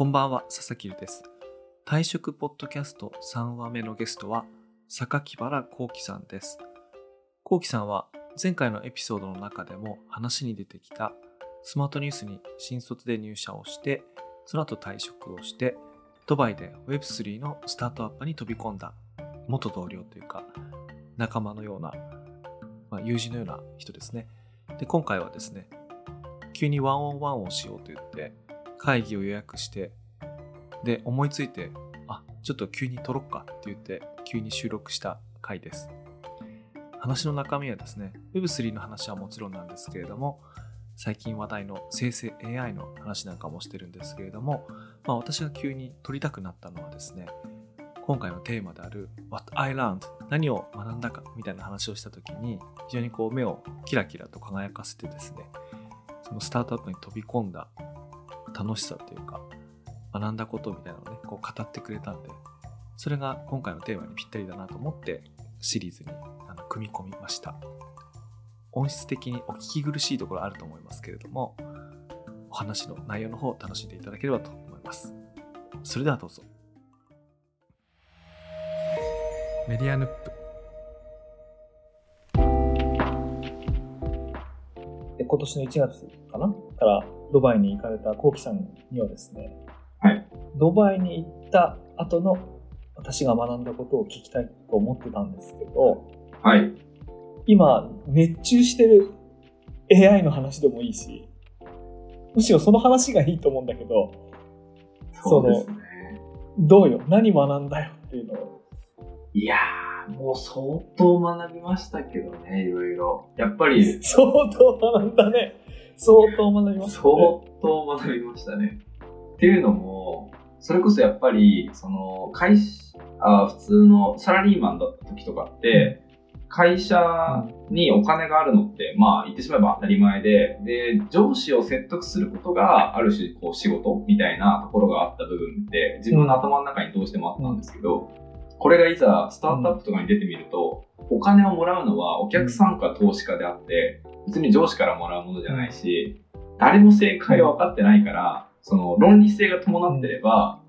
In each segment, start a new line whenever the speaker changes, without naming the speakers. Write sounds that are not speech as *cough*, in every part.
こんばんは、佐々木です。退職ポッドキャスト3話目のゲストは、榊原幸喜さんです。幸喜さんは前回のエピソードの中でも話に出てきたスマートニュースに新卒で入社をして、その後退職をして、ドバイで Web3 のスタートアップに飛び込んだ元同僚というか、仲間のような、まあ、友人のような人ですね。で、今回はですね、急にワンオンワンをしようと言って、会議を予約して、で、思いついて、あ、ちょっと急に撮ろっかって言って、急に収録した回です。話の中身はですね、Web3 の話はもちろんなんですけれども、最近話題の生成 AI の話なんかもしてるんですけれども、まあ、私が急に撮りたくなったのはですね、今回のテーマである What I learned 何を学んだかみたいな話をした時に非常にこう目をキラキラと輝かせてですねそのスタートアップに飛び込んだ楽しさというか学んだことみたいなのをねこう語ってくれたんでそれが今回のテーマにぴったりだなと思ってシリーズにあの組み込みました。音質的にお聞き苦しいところあると思いますけれどもお話の内容の方を楽しんでいただければと思います。それではどうぞ。メディアヌップ。
今年の1月かな？からドバイに行かれたコウキさんにはですね、
はい、
ドバイに行った後の私が学んだことを聞きたいと思ってたんですけど、
はい、
今熱中してる AI の話でもいいしむしろその話がいいと思うんだけど
そうですね。
どうよ？何学んだよ？っていうのを。
いやー、もう相当学びましたけどね、いろいろ。やっぱり。*laughs*
相当学んだね。相当学びました、
ね、相当学びましたね。っていうのも、それこそやっぱり、その、会社、あ普通のサラリーマンだった時とかって、会社にお金があるのって、まあ言ってしまえば当たり前で、で、上司を説得することがある種こう仕事みたいなところがあった部分って自分の頭の中にどうしてもあったんですけど、これがいざスタートアップとかに出てみると、お金をもらうのはお客さんか投資家であって、別に上司からもらうものじゃないし、誰も正解は分かってないから、その論理性が伴ってれば、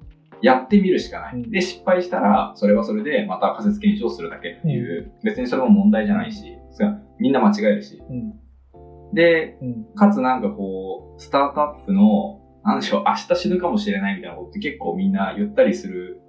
やってみるしかない。で、失敗したら、それはそれでまた仮説検証するだけっていう、別にそれも問題じゃないし、みんな間違えるし。で、かつなんかこう、スタートアップの、なんでしょう、明日死ぬかもしれないみたいなことって結構みんな言ったりする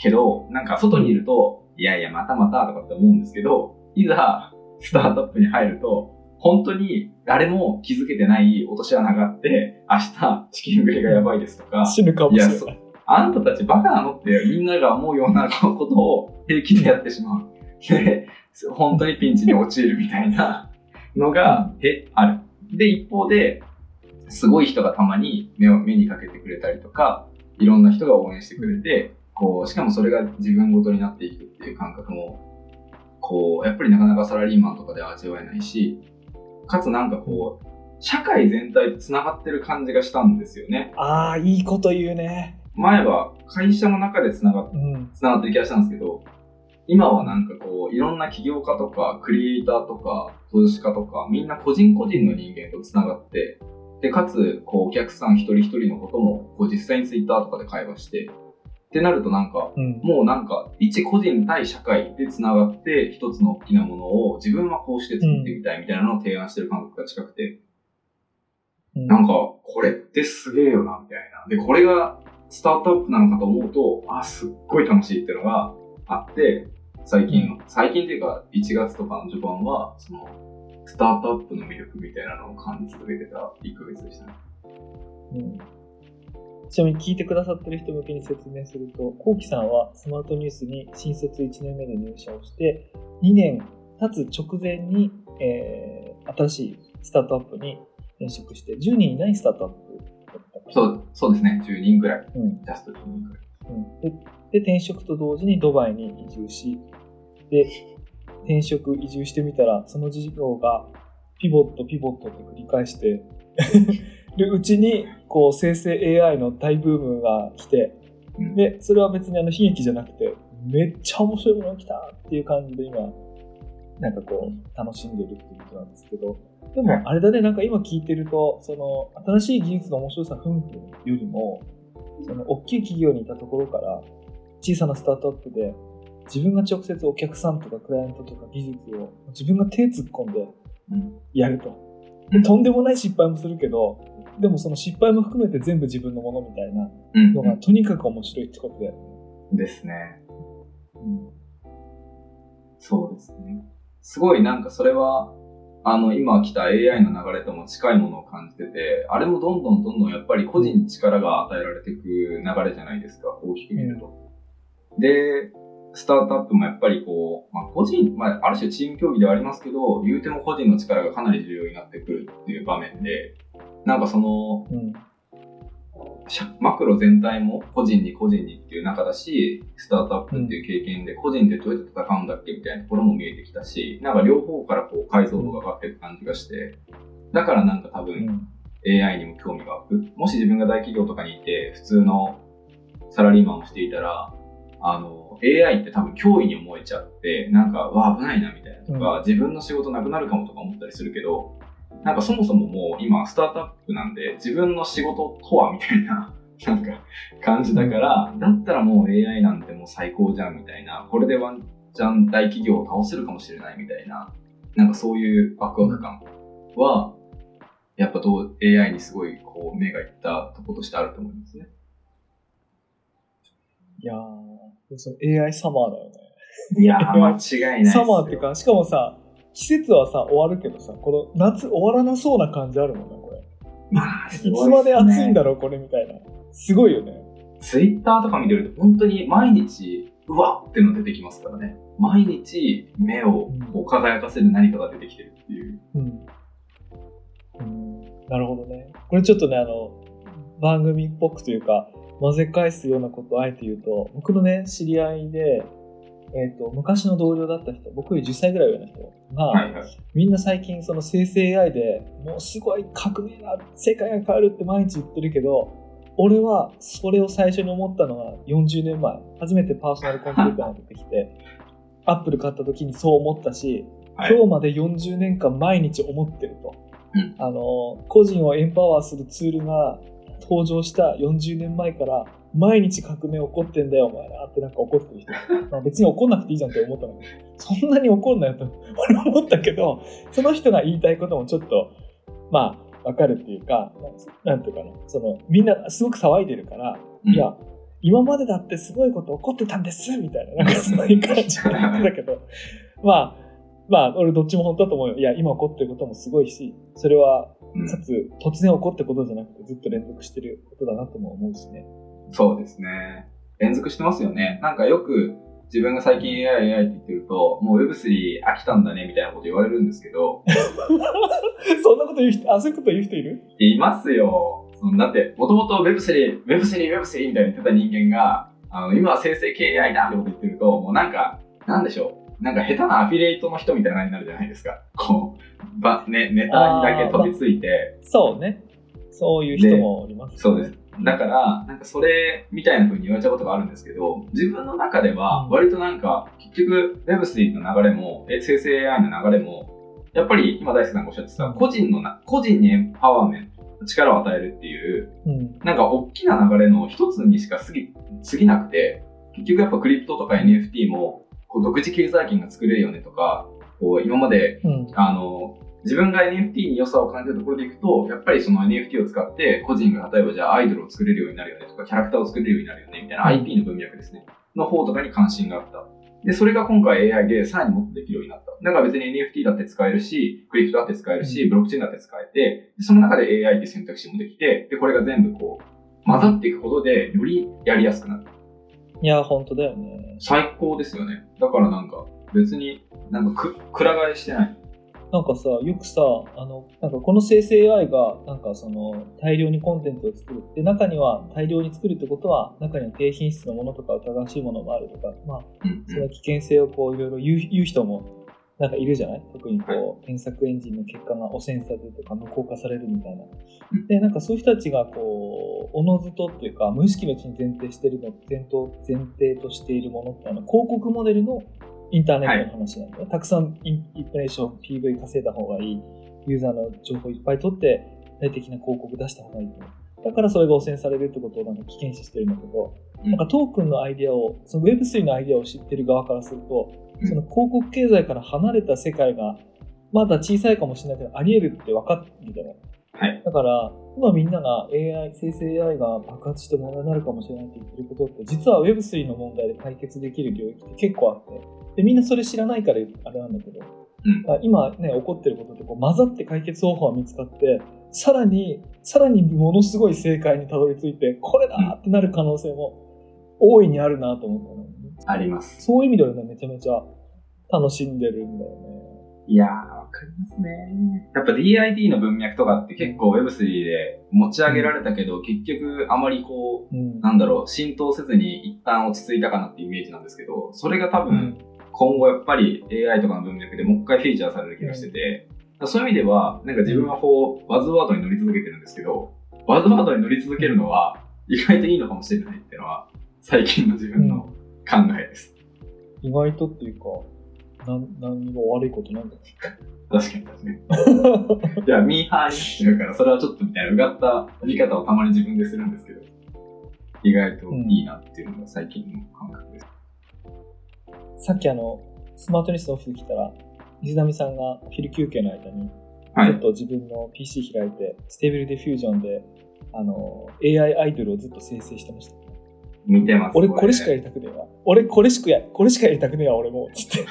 けど、なんか外にいると、いやいや、またまたとかって思うんですけど、いざ、スタートアップに入ると、本当に誰も気づけてない落とし穴があって、明日チキングレがやばいですとか、
死ぬかもしれない。いや
あんたたちバカなのってみんなが思うようなことを平気でやってしまう。で、本当にピンチに陥るみたいなのが、え、ある。で、一方で、すごい人がたまに目を目にかけてくれたりとか、いろんな人が応援してくれて、こう、しかもそれが自分ごとになっていくっていう感覚も、こう、やっぱりなかなかサラリーマンとかでは味わえないし、かつなんかこう、社会全体と繋がってる感じがしたんですよね。
ああ、いいこと言うね。
前は会社の中で繋がっ、うん、繋がってる気がしたんですけど、今はなんかこう、いろんな起業家とか、クリエイターとか、投資家とか、みんな個人個人の人間と繋がって、で、かつ、こう、お客さん一人一人のことも、こう、実際にツイッターとかで会話して、ってなるとなんか、うん、もうなんか、一個人対社会で繋がって、一つの大きなものを自分はこうして作ってみたいみたいなのを提案してる感覚が近くて、うん、なんか、これってすげえよな、みたいな。で、これがスタートアップなのかと思うと、あ、すっごい楽しいっていうのがあって、最近、最近っていうか、1月とかの序盤は、その、スタートアップの魅力みたいなのを感じ続けてた1ヶ月でしたね。
うんちなみに聞いてくださってる人向けに説明すると、コウキさんはスマートニュースに新卒1年目で入社をして、2年経つ直前に、えー、新しいスタートアップに転職して、10人いないスタートアップだった
そうそうですね、10人ぐらい。うん、ジャスト10人ぐらい。
うん、でで、転職と同時にドバイに移住し、で、転職、移住してみたら、その事業がピボット、ピボットって繰り返して *laughs* るうちに、こう、生成 AI の大ブームが来て、で、それは別にあの悲劇じゃなくて、めっちゃ面白いものが来たっていう感じで今、なんかこう、楽しんでるっていうことなんですけど、でもあれだね、なんか今聞いてると、その、新しい技術の面白さ、ふんふんよりも、その大きい企業にいたところから小さなスタートアップで自分が直接お客さんとかクライアントとか技術を自分が手突っ込んでやると。でとんでもない失敗もするけど、でもその失敗も含めて全部自分のものみたいな
うん
のがとにかく面白いってことだよね。
ですね。
うん
そうですね。すごいなんかそれは、あの、今来た AI の流れとも近いものを感じてて、あれもどんどんどんどんやっぱり個人に力が与えられていく流れじゃないですか、大きく見ると。で、スタートアップもやっぱりこう、まあ個人、まあある種チーム競技ではありますけど、言うても個人の力がかなり重要になってくるっていう場面で、なんかその、
うん。
社マクロ全体も個人に個人にっていう中だし、スタートアップっていう経験で個人でどうやって戦うんだっけみたいなところも見えてきたし、なんか両方からこう解像度が上がっていく感じがして、だからなんか多
う
分
ん
AI にも興味が湧く。もし自分が大企業とかにいて、普通のサラリーマンをしていたら、あの、AI って多分脅威に思えちゃって、なんか、わあ、危ないなみたいなとか、自分の仕事なくなるかもとか思ったりするけど、なんかそもそももう今スタートアップなんで自分の仕事とはみたいな *laughs* なんか感じだから、だったらもう AI なんてもう最高じゃんみたいな、これでワンチャン大企業を倒せるかもしれないみたいな、なんかそういうワクワク感は、やっぱどう AI にすごいこう目がいったとことしてあると思いますね。
いやー、その AI サマーだよね。
いやー、間違いないですよ。
サマーってか、しかもさ、季節はさ、終わるけどさ、この夏終わらなそうな感じあるもんな、これ。
まあ、す *laughs*
い
ご
つまで暑いんだろう、これみたいな。すごいよね。
ツイッターとか見てると本当に毎日、うわっての出てきますからね。毎日目をこう輝かせる何かが出てきてるっていう。
うん。うん、なるほどね。これちょっとね、あの、番組っぽくというか、混ぜ返すようなことをあえて言うと、僕のね、知り合いで、えっ、と、昔の同僚だった人、僕より10歳ぐらい上の人が、
はいはい。
みんな最近その生成 AI でもうすごい革命だ世界が変わるって毎日言ってるけど俺はそれを最初に思ったのは40年前。初めてパーソナルコンピューターが出てきてアップル買った時にそう思ったし、
はい。
今日まで40年間毎日思ってると、
うん。
あの個人をエンパワーするツールが登場した40年前から毎日革命起こってんだよお前らってなんか怒ってる人。まあ別に怒んなくていいじゃんって思ったのそんなに怒んなよと俺は思ったけどその人が言いたいこともちょっとまあわかるっていうかなんていうかな。そのみんなすごく騒いでるから、
うん。
いや今までだってすごいこと起こってたんですみたいななんかそういう感じで言ってたけど。まあまあ俺どっちも本当だと思うよ。いや今起こってることもすごいしそれは
うん。
かつ突然起こってことじゃなくてずっと連続してることだなとも思うしね。
そうですね。連続してますよね。なんかよく自分が最近 AI、AI って言ってると、もう Web3 飽きたんだねみたいなこと言われるんですけど、*laughs*
そんなこと言う人、あ、そういうこと言う人いる？
いますよ。だって、もともと Web3、Web3、Web3 みたいに言ってた人間が、あの、今は生成系 AI だってこと言ってると、もうなんか、なんでしょう。なんか下手なアフィリエイトの人みたいなになるじゃないですか。こう、ば、ね、ネタにだけ飛びついて、
そうね。そういう人もおります、
そうです。だから、なんかそれみたいな風に言われちゃうことがあるんですけど、自分の中では割となんか、結局 Web3 の流れも、え生成 AI の流れも、やっぱり今大輔さんがおっしゃってた、個人のな、個人にエンパワーメント、力を与えるっていう、
うん。
なんか大きな流れの一つにしか過ぎ、過ぎなくて、結局やっぱクリプトとか NFT も、こう独自経済圏が作れるよねとか、こう今まで
うん。
あの、自分が NFT に良さを感じるところでいくと、やっぱりその NFT を使って、個人が例えばじゃあアイドルを作れるようになるよねとか、キャラクターを作れるようになるよねみたいな IP の文脈ですね。の方とかに関心があった。で、それが今回 AI でさらにもっとできるようになった。だから別に NFT だって使えるし、クリプトだって使えるし、ブロックチェーンだって使えて、でその中で AI って選択肢もできて、で、これが全部こう、混ざっていくことで、よりやりやすくなる。
いや、本当だよね。
最高ですよね。だからなんか、別になんかく、くら替えしてない。
なんかさ、よくさ、あの、なんかこの生成 AI が、なんかその、大量にコンテンツを作る。で、中には大量に作るってことは、中には低品質のものとか疑わしいものもあるとか、まあ、
うん
その危険性をこう、いろいろ言う言う人も、なんかいるじゃない？特にこう、検索エンジンの結果が汚染されるとか無効化されるみたいな
うん。
で、なんかそういう人たちがこう、おのずとっていうか、無意識のうちに前提してるの、前頭前提としているものってあの、広告モデルのインターネットの話なんだよ、たくさんインプレーション、PV 稼いだ方がいい、ユーザーの情報いっぱい取って、大的な広告出した方がいいと。だからそれが汚染されるってことをなんか危険視してるんだけど、
うん
なんかトークンのアイディアを、その Web3 のアイディアを知ってる側からすると、
うん
その広告経済から離れた世界が、まだ小さいかもしれないけど、あり得るって分かってるじゃない。
はい。
だから、今みんなが AI、生成 AI が爆発して問題になるかもしれないって言ってることって、実は Web3 の問題で解決できる領域って結構あって、でみんなそれ知らないからあれなんだけど、
うん
今ね、起こってることってこう混ざって解決方法が見つかって、さらに、さらにものすごい正解にたどり着いて、これだーってなる可能性も大いにあるなと思ったの、ね。
あります。
そういう意味ではね、めちゃめちゃ楽しんでるんだよね。
いやー、わかりますね。やっぱ DID の文脈とかって結構 Web3 で持ち上げられたけど、結局あまりこう、
うん。
なんだろう、浸透せずに一旦落ち着いたかなっていうイメージなんですけど、それが多分
うん
今後やっぱり AI とかの文脈でもう一回フィーチャーされる気がしてて、そういう意味では、なんか自分はこう、バズワードに乗り続けてるんですけど、バズワードに乗り続けるのは意外といいのかもしれないっていうのは、最近の自分の考えです。
意外とっていうか、なん何にも悪いことなんだ
確かに確かに。じゃあ、ミーハーになってるから、それはちょっとみたいな、うがった見方をたまに自分でするんですけど、意外といいなっていうのが最近の感覚です。
さっきあの、スマートニュースのオフィス来たら、水波さんが昼休憩の間に、
はい
ちょっと自分の PC 開いて、 Stable Diffusion で、あの、AI アイドルをずっと生成してました。
見てます。
俺これしかやりたくねえわ。俺これしかや、これしかやりたくねえわ、俺も。つって。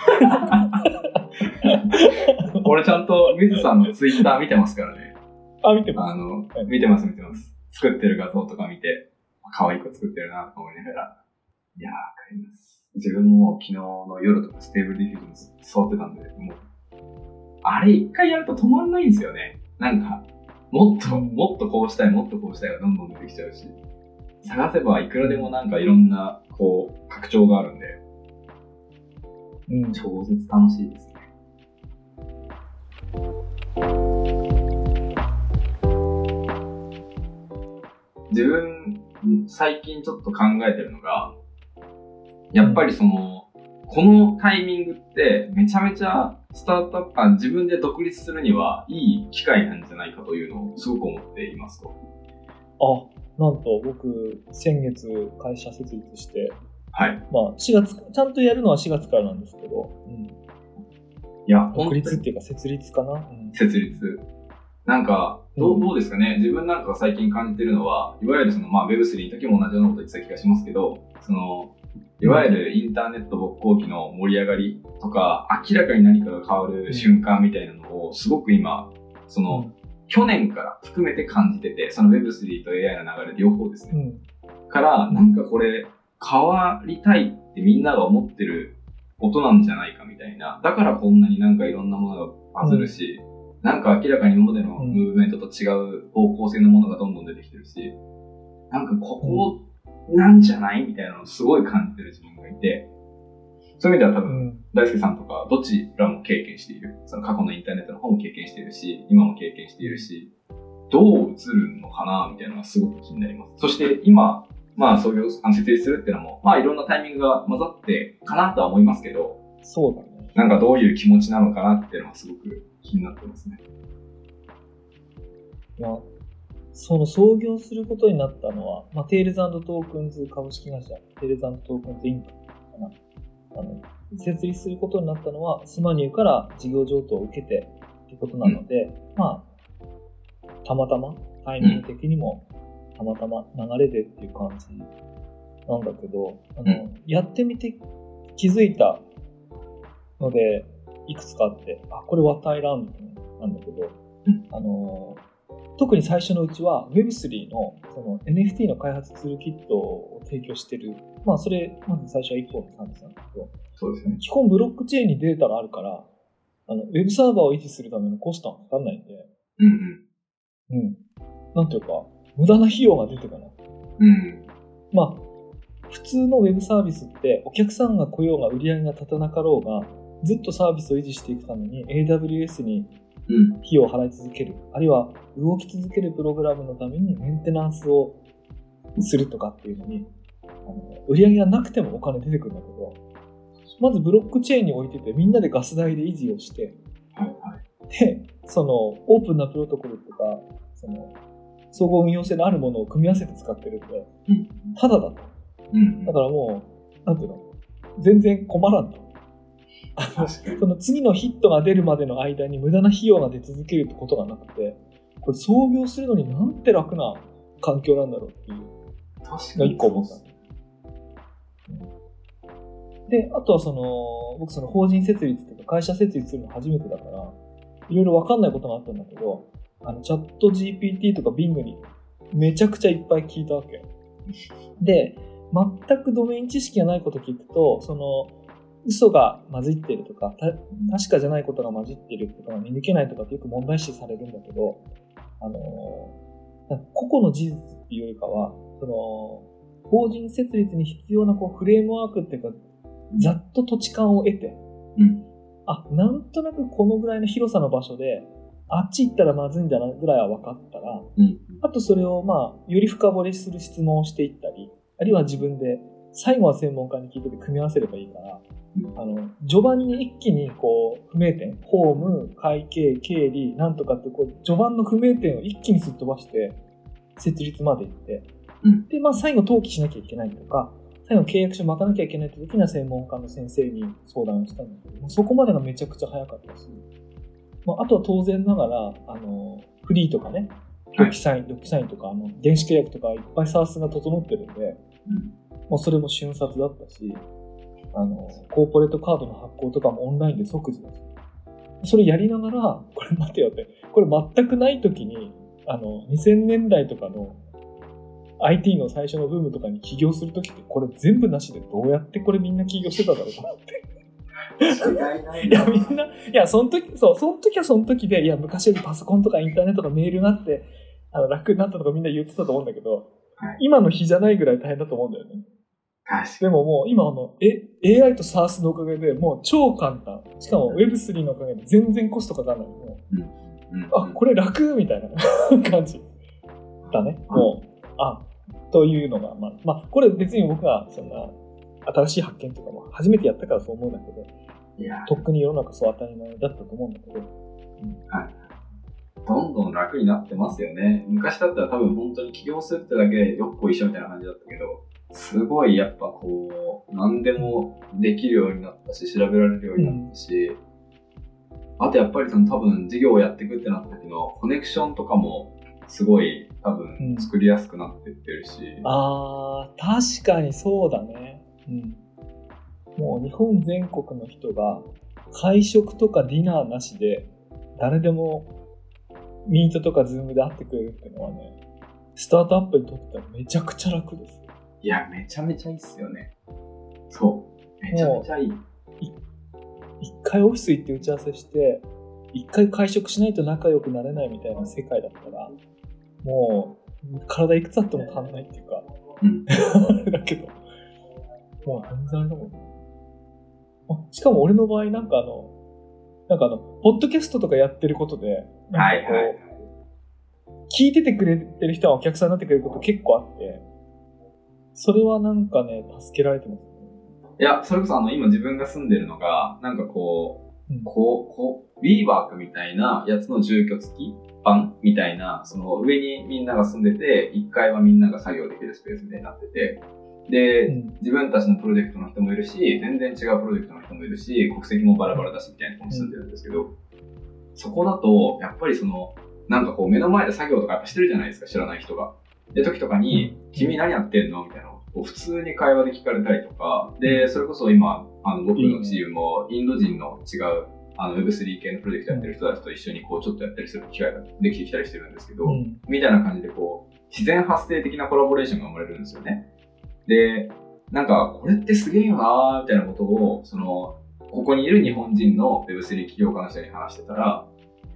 俺ちゃんと水さんのツイッター見てますからね。
あ、見てます。
あの
はい、
見てます見てます。作ってる画像とか見て、可愛い子作ってるなと思いながら。いやー、わかります。自分も昨日の夜とか Stable Diffusion ずっと触ってたんで、もう、あれ一回やると止まんないんですよね。なんか、もっと、
うん
もっとこうしたい、もっとこうしたいがどんどん出てきちゃうし、探せばいくらでもなんかいろんな、こう、拡張があるんで、
うん。
超絶楽しいですね。自分、最近ちょっと考えてるのが、やっぱりその、このタイミングってめちゃめちゃスタートアップ、あ自分で独立するにはいい機会なんじゃないかというのをすごく思っていますと。
あ、なんと僕、先月会社設立して、
はい。
まあ、4月、ちゃんとやるのは4月からなんですけど、うん、
いや、
独立っていうか設立かな？うん
設立。なんか、ど
う
うんどうですかね、自分なんかが最近感じてるのは、いわゆるその、まあ、Web3 の時も同じようなこと言ってた気がしますけど、その、いわゆるインターネット勃興期の盛り上がりとか、明らかに何かが変わる瞬間みたいなのを、すごく今、その、去年から含めて感じてて、その Web3 と AI の流れ両方ですね。
うん。
から、なんかこれ、変わりたいってみんなが思ってることなんじゃないかみたいな。だからこんなになんかいろんなものがバズるし、なんか明らかに今までの
うん
ムーブメントと違う方向性のものがどんどん出てきてるし、なんかここなんじゃない？みたいなのをすごい感じてる自分がいて、そういう意味では多分、
うん。
大輔さんとかどちらも経験している？その過去のインターネットの方も経験しているし、今も経験しているし、どう映るのかな？みたいなのがすごく気になります。そして今、まあ創業、あの設立するっていうのも、まあいろんなタイミングが混ざってかなとは思いますけど、
そうだね。
なんかどういう気持ちなのかなっていうのはすごく気になってますね。
いや、その創業することになったのは、まあ、 Tales Tokens 株式会社、 Tales Tokens Inc かな。あの、設立することになったのは、スマニューから事業譲渡を受けてってことなので、まあ、たまたま、タイミング的にも、たまたま流れでっていう感じなんだけど、あの、
う
やってみて気づいたので、いくつかあって、あ、これワタイランドなんだけど、
うん
あの、特に最初のうちは Web3 のその NFT の開発ツールキットを提供してる。まあそれ、まず最初は1本のサービスなんだけど、
そうですね。
基本ブロックチェーンにデータがあるから、あの、ウェブサーバーを維持するためのコストはかかんないんで、
うん
うん。なんていうか、無駄な費用が出てかない。
うん。うん。
まあ、普通のウェブサービスって、お客さんが来ようが売り上げが立たなかろうが、ずっとサービスを維持していくために AWS に
うん。
費用を払い続ける。あるいは動き続けるプログラムのためにメンテナンスをするとかっていうのに、あの売り上げがなくてもお金出てくるんだけど、まずブロックチェーンに置いててみんなでガス代で維持をして。で、そのオープンなプロトコルとか、その総合運用性のあるものを組み合わせて使ってるんで、
うん
ただだと。
うん
だからもう、なんていうの、全然困らんと。*laughs* その次のヒットが出るまでの間に無駄な費用が出続けるってことがなくて、これ創業するのになんて楽な環境なんだろうっていうのが
確かに
一個思った。で、あとはその、僕その法人設立とか会社設立するの初めてだから、いろいろわかんないことがあったんだけど、あの、チャット GPT とか Bing にめちゃくちゃいっぱい聞いたわけよ。で、全くドメイン知識がないこと聞くと、その、嘘が混じっているとか、た確かじゃないことが混じっていることが見抜けないとかってよく問題視されるんだけど、あの、なんか個々の事実っていうよりかは、その、法人設立に必要なこうフレームワークっていうか、ざっと土地勘を得て、
うん。
あ、なんとなくこのぐらいの広さの場所で、あっち行ったらまずいんだなぐらいは分かったら、
うん。
あとそれをまあ、より深掘りする質問をしていったり、あるいは自分で、最後は専門家に聞いてて組み合わせればいいから、
うん
あの、序盤に一気にこう、不明点、法務、会計、経理、なんとかってこう、序盤の不明点を一気にすっ飛ばして、設立まで行って、
うん。
で、まあ最後登記しなきゃいけないとか、最後契約書巻かなきゃいけないって時には専門家の先生に相談をしたんだけど、そこまでがめちゃくちゃ早かったし、まあ、あとは当然ながら、あの、フリーとかね、ドキサイン、ドキサインとか、あの、電子契約とかいっぱいサースが整ってるんで、
うん。
もうそれも瞬殺だったし、あの、コーポレートカードの発行とかもオンラインで即時だし、それやりながら、これ待てよって、これ全くない時に、あの、2000年代とかの IT の最初のブームとかに起業する時って、これ全部なしでどうやってこれみんな起業してただろうと思って。
いい
や、みんな、いや、その時、そう、その時はその時で、いや、昔よりパソコンとかインターネットとかメールがあって、あの、楽になったとかみんな言ってたと思うんだけど、
はい
今の日じゃないぐらい大変だと思うんだよね。でももう今あの、え、AI と SARS のおかげでもう超簡単。しかも Web3 のおかげで全然コストかかんない。もう
に。うん
あ、これ楽みたいな *laughs* 感じだね。もう、あ、というのが、まあ、まあ、これ別に僕はそんな新しい発見とかも初めてやったからそう思うんだけど、
いや、
とっくに世の中そう当たり前だったと思うんだけど、
どんどん楽になってますよね。昔だったら多分本当に起業するってだけでよっこいしょみたいな感じだったけど、すごいやっぱこう、何でもできるようになったし、調べられるようになったし、あとやっぱりその多分事業をやっていくってなった時のコネクションとかもすごい多分作りやすくなってってるし、
あー、確かにそうだね。うん。もう日本全国の人が会食とかディナーなしで誰でもミートとか Zoom で会ってくれるっていうのはね、スタートアップにとってはめちゃくちゃ楽です。
いや、めちゃめちゃいいっすよね。そう。めちゃめちゃいい。
一回オフィス行って打ち合わせして、一回会食しないと仲良くなれないみたいな世界だったら、もう体いくつあっても足んないっていうか、
うん *laughs*
だけど、もう全然あれだもんね。あしかも俺の場合なんかあの、なんかあの、ポッドキャストとかやってることで、なんかこう
はいはい。
聞いててくれてる人がお客さんになってくれること結構あって、それはなんかね、助けられてますね。
いや、それこそあの、今自分が住んでるのが、なんかこう、
うん
こう、こう、WeWork ワークみたいなやつの住居付き版みたいな、その上にみんなが住んでて、1階はみんなが作業できるスペースみたいになってて、で、
うん
自分たちのプロジェクトの人もいるし、全然違うプロジェクトの人もいるし、国籍もバラバラだしみたいなところに住んでるんですけど、そこだと、やっぱりその、なんかこう目の前で作業とかやっぱしてるじゃないですか、知らない人が。で、時とかに、君何やってんの？みたいなのを普通に会話で聞かれたりとか、で、それこそ今、あの僕のチームもインド人の違うあの Web3 系のプロジェクトやってる人たちと一緒にこうちょっとやったりする機会ができてきたりしてるんですけど、
うん。
みたいな感じでこう、自然発生的なコラボレーションが生まれるんですよね。で、なんか、これってすげえよなーみたいなことを、その、ここにいる日本人の Web3 起業家の人に話してたら、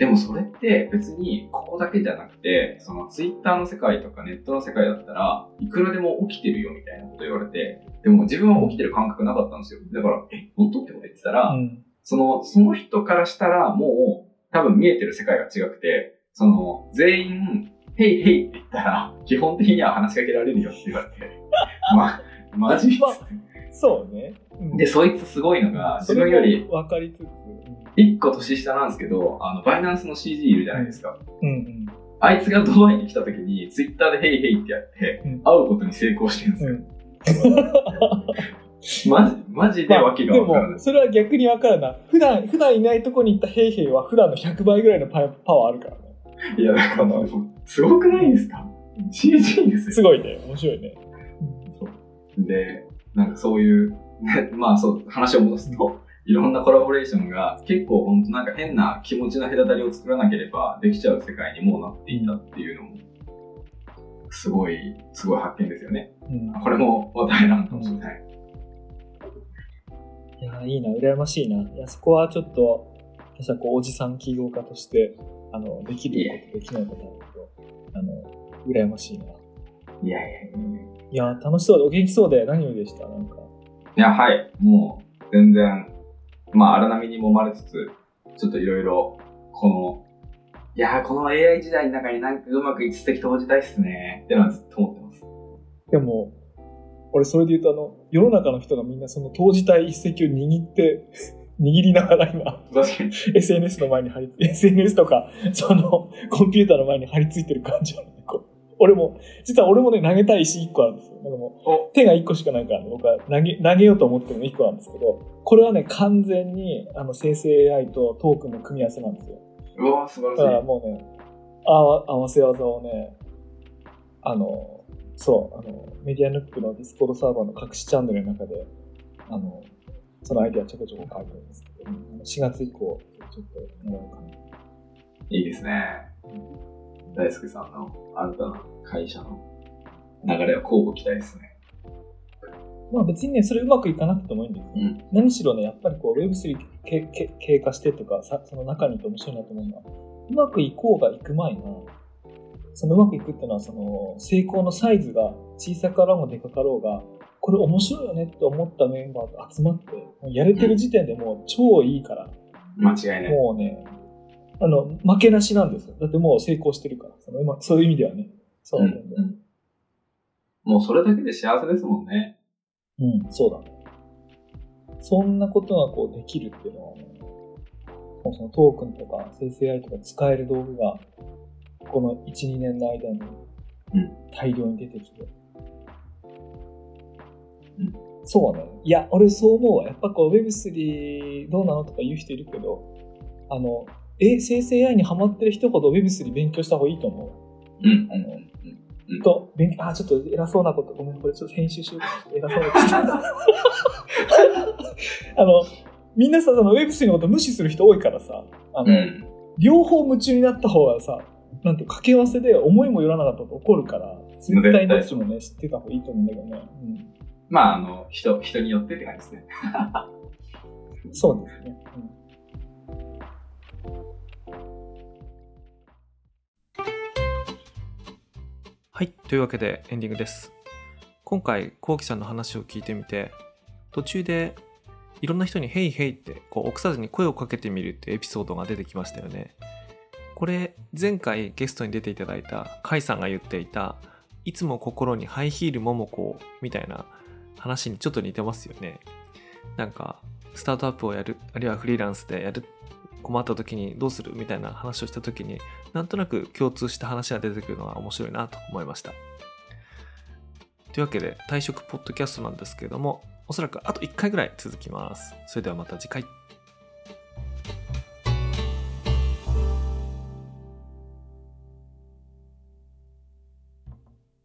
でもそれって別にここだけじゃなくて、その Twitter の世界とかネットの世界だったらいくらでも起きてるよみたいなこと言われて、でも自分は起きてる感覚なかったんですよ。だから、え、本当ってこと言ってたら、
うん
その、その人からしたらもう多分見えてる世界が違くて、その、全員、ヘイヘイって言ったら、基本的には話しかけられるよって言われて、ま、マジ
まあそうね。うん
で、そいつすごいのが、自分より
分かりつつ、
1個年下なんですけど、あの、バイナンスの CG いるじゃないですか。
うんうん。
あいつがドバイに来た時に、ツイッターでヘイヘイってやって、
うん
会うことに成功してるんですよ。
うん。
マジ、マジでわけが
で
わからない。
も、それは逆にわかるな。普段、普段いないとこに行ったヘイヘイは普段の100倍ぐらいのパパワーあるからね。
いや、だからすごくないですか ?CG ですよ。
すごいね。面白いね。
で、なんかそういう、ねまあそう、話を戻すと、いろんなコラボレーションが結構本当なんか変な気持ちの隔たりを作らなければできちゃう世界にもうなっていたっていうのも、すごい、すごい発見ですよね。
うん。
これも話題なのかもしれない。
いや、いいな、羨ましいな。いや、そこはちょっと、私はこう、おじさん起業家として、あの、できること、できないことあるけど、あの、羨ましいな。
いやいやいや
いや、楽しそうで、お元気そうで、何よりでした、なんか。
いや、はい。もう、全然、まあ、荒波に揉まれつつ、ちょっといろいろ、この、いやー、この AI 時代の中になんかうまく一石投じたいっすね、ってのはずっと思ってます。
でも、俺それで言うと、あの、世の中の人がみんなその投じたい一石を握って、*laughs* 握りながら今。SNS *laughs* の前に張り SNS とか、その、コンピューターの前に張り付いてる感じ俺も、実は俺もね、投げたい石1個あるんですよ。なんかもう、手が1個しかないからね、僕は投げ、投げようと思ってるの1個なんですけど、これはね、完全に、あの、生成 AI とトークンの組み合わせなんですよ。
うわー、素晴
だから
らしい。
もうね、あわ合わせ技をね、あの、そう、あの、メディアヌックの Discord サーバーの隠しチャンネルの中で、あの、そのアイデアちょこちょこ書いてるんですけど、4月以降、ちょっとやろうかな。
いいですね。大輔さんの新たな会社の流れは交互期待ですね。
まあ別にね、それうまくいかなくてもいいんですよ。
うん。
何しろね、やっぱりこう Web3 けけ経過してとかさ、その中にいて面白いなと思うのは、うまくいこうがいく前の、そのうまくいくっていうのは、その成功のサイズが小さかろうがでかかろうが、これ面白いよねって思ったメンバーが集まって、やれてる時点でもう超いいから、
間違いない。
もうね、あの、負けなしなんですよ。だってもう成功してるから、そのうまそういう意味ではね。そう
うん
なんだよ。
うんもうそれだけで幸せですもんね。
うん、そうだね。そんなことがこうできるっていうのは、ね、もうそのトークンとか生成 AI とか使える道具が、この1、2年の間に
うん
大量に出てきて。
うん
そうね。いや、俺そう思うわ。やっぱこう Web3 どうなのとか言う人いるけど、あの、え、生成 AI にハマってる人ほど Web3 勉強した方がいいと思う？
うん。
あの、と、勉強、あ、ちょっと偉そうなこと、ごめん、これちょっと編集しよう偉そうなこと。*laughs* あの、みんなさ、その Web3 のこと無視する人多いからさ、あの、
うん。
両方夢中になった方がさ、なんて掛け合わせで思いもよらなかったこと起こるから、絶対どっちもね、知ってた方がいいと思うんだけどね。
まあ、あの、人、人によってって感じですね。
うん、そうですね。
はい、というわけでエンディングです。今回、こうきさんの話を聞いてみて、途中でいろんな人にヘイヘイってこう臆さずに声をかけてみるってエピソードが出てきましたよね。これ、前回ゲストに出ていただいたカイさんが言っていた、いつも心にハイヒールモモコみたいな話にちょっと似てますよね。なんか、スタートアップをやる、あるいはフリーランスでやるっ、困った時にどうする？みたいな話をした時に、なんとなく共通した話が出てくるのが面白いなと思いました。というわけで、退職ポッドキャストなんですけれども、おそらくあと1回ぐらい続きます。それではまた次回。